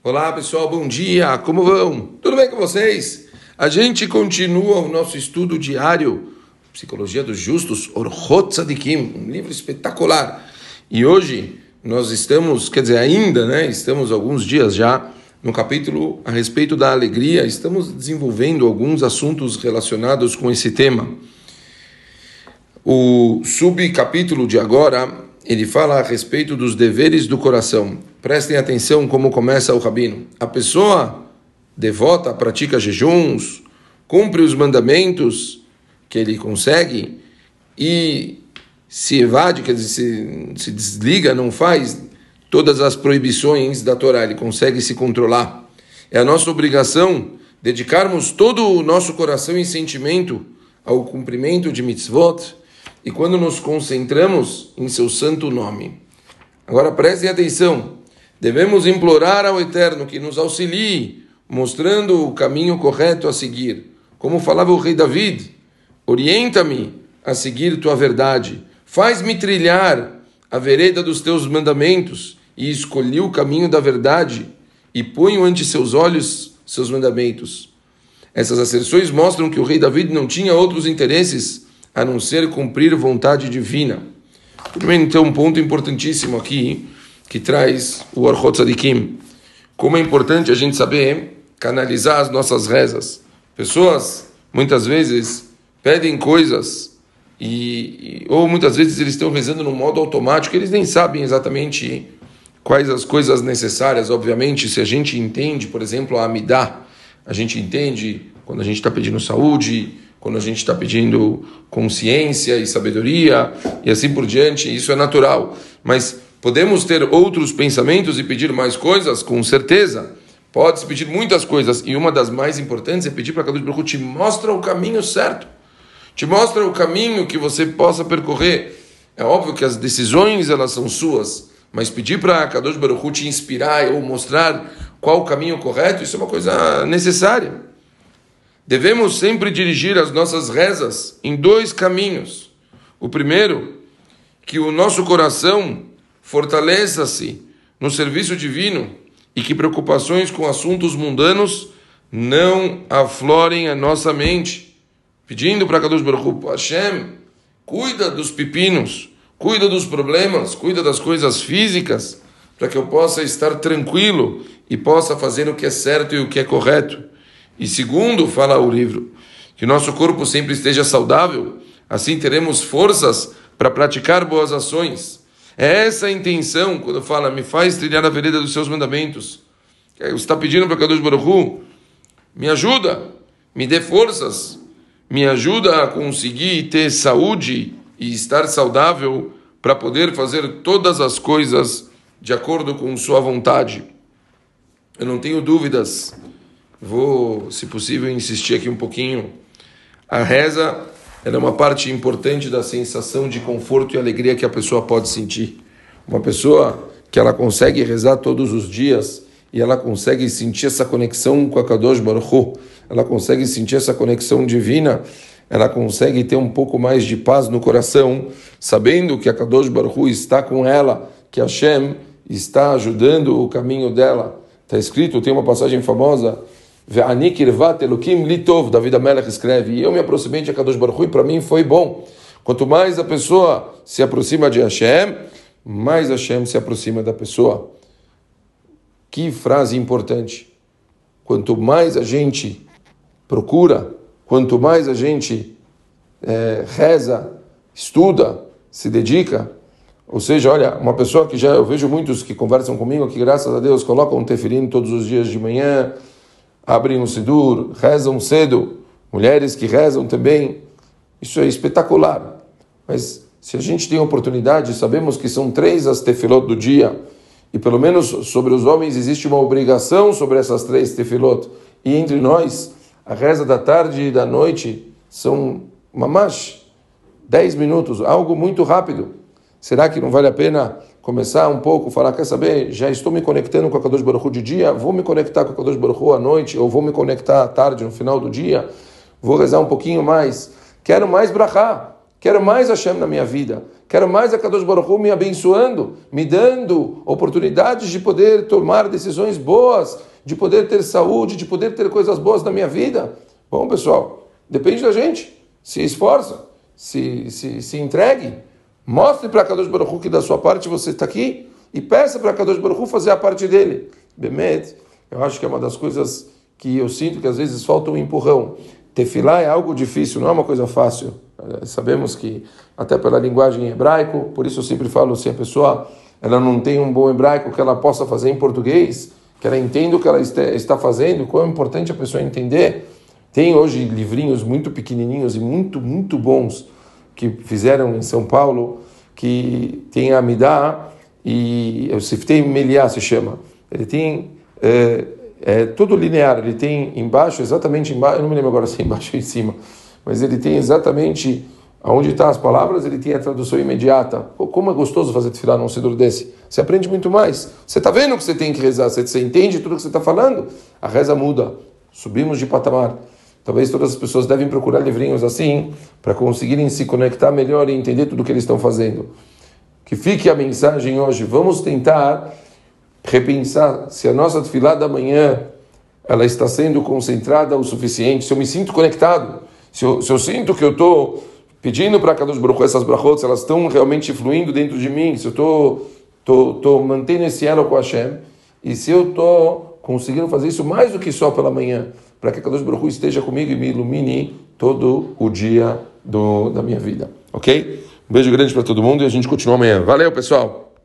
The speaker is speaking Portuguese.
Olá pessoal, bom dia, como vão? Tudo bem com vocês? A gente continua o nosso estudo diário, Psicologia dos Justos, Orhot Tzadikim, um livro espetacular. E hoje nós estamos, quer dizer, ainda, né? Estamos alguns dias já no capítulo a respeito da alegria, estamos desenvolvendo alguns assuntos relacionados com esse tema. O subcapítulo de agora ele fala a respeito dos deveres do coração. Prestem atenção como começa o rabino. A pessoa devota, pratica jejuns, cumpre os mandamentos que ele consegue e se evade, quer dizer, se, se desliga, não faz todas as proibições da Torá, ele consegue se controlar. É a nossa obrigação dedicarmos todo o nosso coração e sentimento ao cumprimento de mitzvot, e quando nos concentramos em seu santo nome. Agora prestem atenção, devemos implorar ao Eterno que nos auxilie, mostrando o caminho correto a seguir. Como falava o rei David, orienta-me a seguir tua verdade, faz-me trilhar a vereda dos teus mandamentos, e escolhi o caminho da verdade, e ponho ante seus olhos seus mandamentos. Essas asserções mostram que o rei David não tinha outros interesses a não ser cumprir vontade divina. Também então um ponto importantíssimo aqui que traz o Orchot Tzadikim. Como é importante a gente saber canalizar as nossas rezas. Pessoas muitas vezes pedem coisas e, ou muitas vezes eles estão rezando no modo automático, eles nem sabem exatamente quais as coisas necessárias. Obviamente, se a gente entende, por exemplo, a Amidá, a gente entende quando a gente está pedindo saúde, quando a gente está pedindo consciência e sabedoria e assim por diante, isso é natural. Mas podemos ter outros pensamentos e pedir mais coisas? Com certeza. Pode-se pedir muitas coisas e uma das mais importantes é pedir para Kadosh Baruch te mostra o caminho certo. Te mostra o caminho que você possa percorrer. É óbvio que as decisões elas são suas, mas pedir para Kadosh Baruch te inspirar ou mostrar qual o caminho correto, isso é uma coisa necessária. Devemos sempre dirigir as nossas rezas em dois caminhos. O primeiro, que o nosso coração fortaleça-se no serviço divino e que preocupações com assuntos mundanos não aflorem a nossa mente. Pedindo para Kadosh Baruch Hashem, cuida dos pepinos, cuida dos problemas, cuida das coisas físicas, para que eu possa estar tranquilo e possa fazer o que é certo e o que é correto. E segundo, fala o livro, que nosso corpo sempre esteja saudável, assim teremos forças para praticar boas ações. É essa a intenção quando fala, me faz trilhar a vereda dos seus mandamentos. Você está pedindo para Kadosh Baruch me ajuda, me dê forças, me ajuda a conseguir ter saúde e estar saudável para poder fazer todas as coisas de acordo com sua vontade. Eu não tenho dúvidas Vou, se possível, insistir aqui um pouquinho. A reza é uma parte importante da sensação de conforto e alegria que a pessoa pode sentir. Uma pessoa que ela consegue rezar todos os dias e ela consegue sentir essa conexão com a Kadosh Baruch Hu, ela consegue sentir essa conexão divina, ela consegue ter um pouco mais de paz no coração, sabendo que a Kadosh Baruch Hu está com ela, que Hashem está ajudando o caminho dela. Está escrito, tem uma passagem famosa Ve'ani kirvat litov, David Amelech escreve, e eu me aproximei de Akadosh Baruch e para mim foi bom. Quanto mais a pessoa se aproxima de Hashem, mais Hashem se aproxima da pessoa. Que frase importante. Quanto mais a gente procura, quanto mais a gente é, reza, estuda, se dedica, ou seja, olha, uma pessoa que já eu vejo muitos que conversam comigo que graças a Deus colocam um tefilim todos os dias de manhã, abrem um sidur, rezam cedo, mulheres que rezam também. Isso é espetacular. Mas se a gente tem oportunidade, sabemos que são três as tefilot do dia, e pelo menos sobre os homens existe uma obrigação sobre essas três tefilot, e entre nós, a reza da tarde e da noite são mamash, dez minutos, algo muito rápido. Será que não vale a pena começar um pouco, falar, quer saber, já estou me conectando com a Kadosh Baruch Hu de dia, vou me conectar com a Kadosh Baruch Hu à noite, ou vou me conectar à tarde, no final do dia, vou rezar um pouquinho mais. Quero mais brachá, quero mais Hashem na minha vida, Quero mais a Kadosh Baruch Hu me abençoando, me dando oportunidades de poder tomar decisões boas, de poder ter saúde, de poder ter coisas boas na minha vida. Bom, pessoal, depende da gente. Se esforça, se, se, se entregue. Mostre para Kadosh Baruch Hu que da sua parte você está aqui e peça para Kadosh Baruch Hu fazer a parte dele. Bemet, eu acho que é uma das coisas que eu sinto que às vezes falta um empurrão. Tefilá é algo difícil, não é uma coisa fácil. Eh, sabemos que, até pela linguagem em hebraico, por isso eu sempre falo, se a pessoa ela não tem um bom hebraico que ela possa fazer em português, que ela entenda o que ela está fazendo, quão é importante a pessoa entender. Tem hoje livrinhos muito pequenininhos e muito, muito bons que fizeram em São Paulo, que tem a Midah e o Siftei Meliá se chama. Ele tem é, é todo linear, ele tem embaixo, exatamente embaixo, eu não me lembro agora se é embaixo ou em cima, mas ele tem exatamente Onde estão tá as palavras, ele tem a tradução imediata. Pô, como é gostoso fazer tefilá num sidor desse. Você aprende muito mais. Você está vendo que você tem que rezar, você, você entende tudo que você está falando. A reza muda. Subimos de patamar. Talvez todas as pessoas devem procurar livrinhos assim, para conseguirem se conectar melhor e entender tudo o que eles estão fazendo. Que fique a mensagem hoje. Vamos tentar repensar se a nossa tefilá da manhã ela está sendo concentrada o suficiente, se eu me sinto conectado, se eu, se eu sinto que eu estou pedindo para Kadosh Baruch essas brachot, elas estão realmente fluindo dentro de mim, se eu estou tô, tô, tô mantendo esse elo com Hashem, e se eu estou conseguindo fazer isso mais do que só pela manhã, para que Kadosh Baruch esteja comigo e me ilumine todo o dia do, da minha vida, ok? Um beijo grande para todo mundo e a gente continua amanhã. Valeu, pessoal!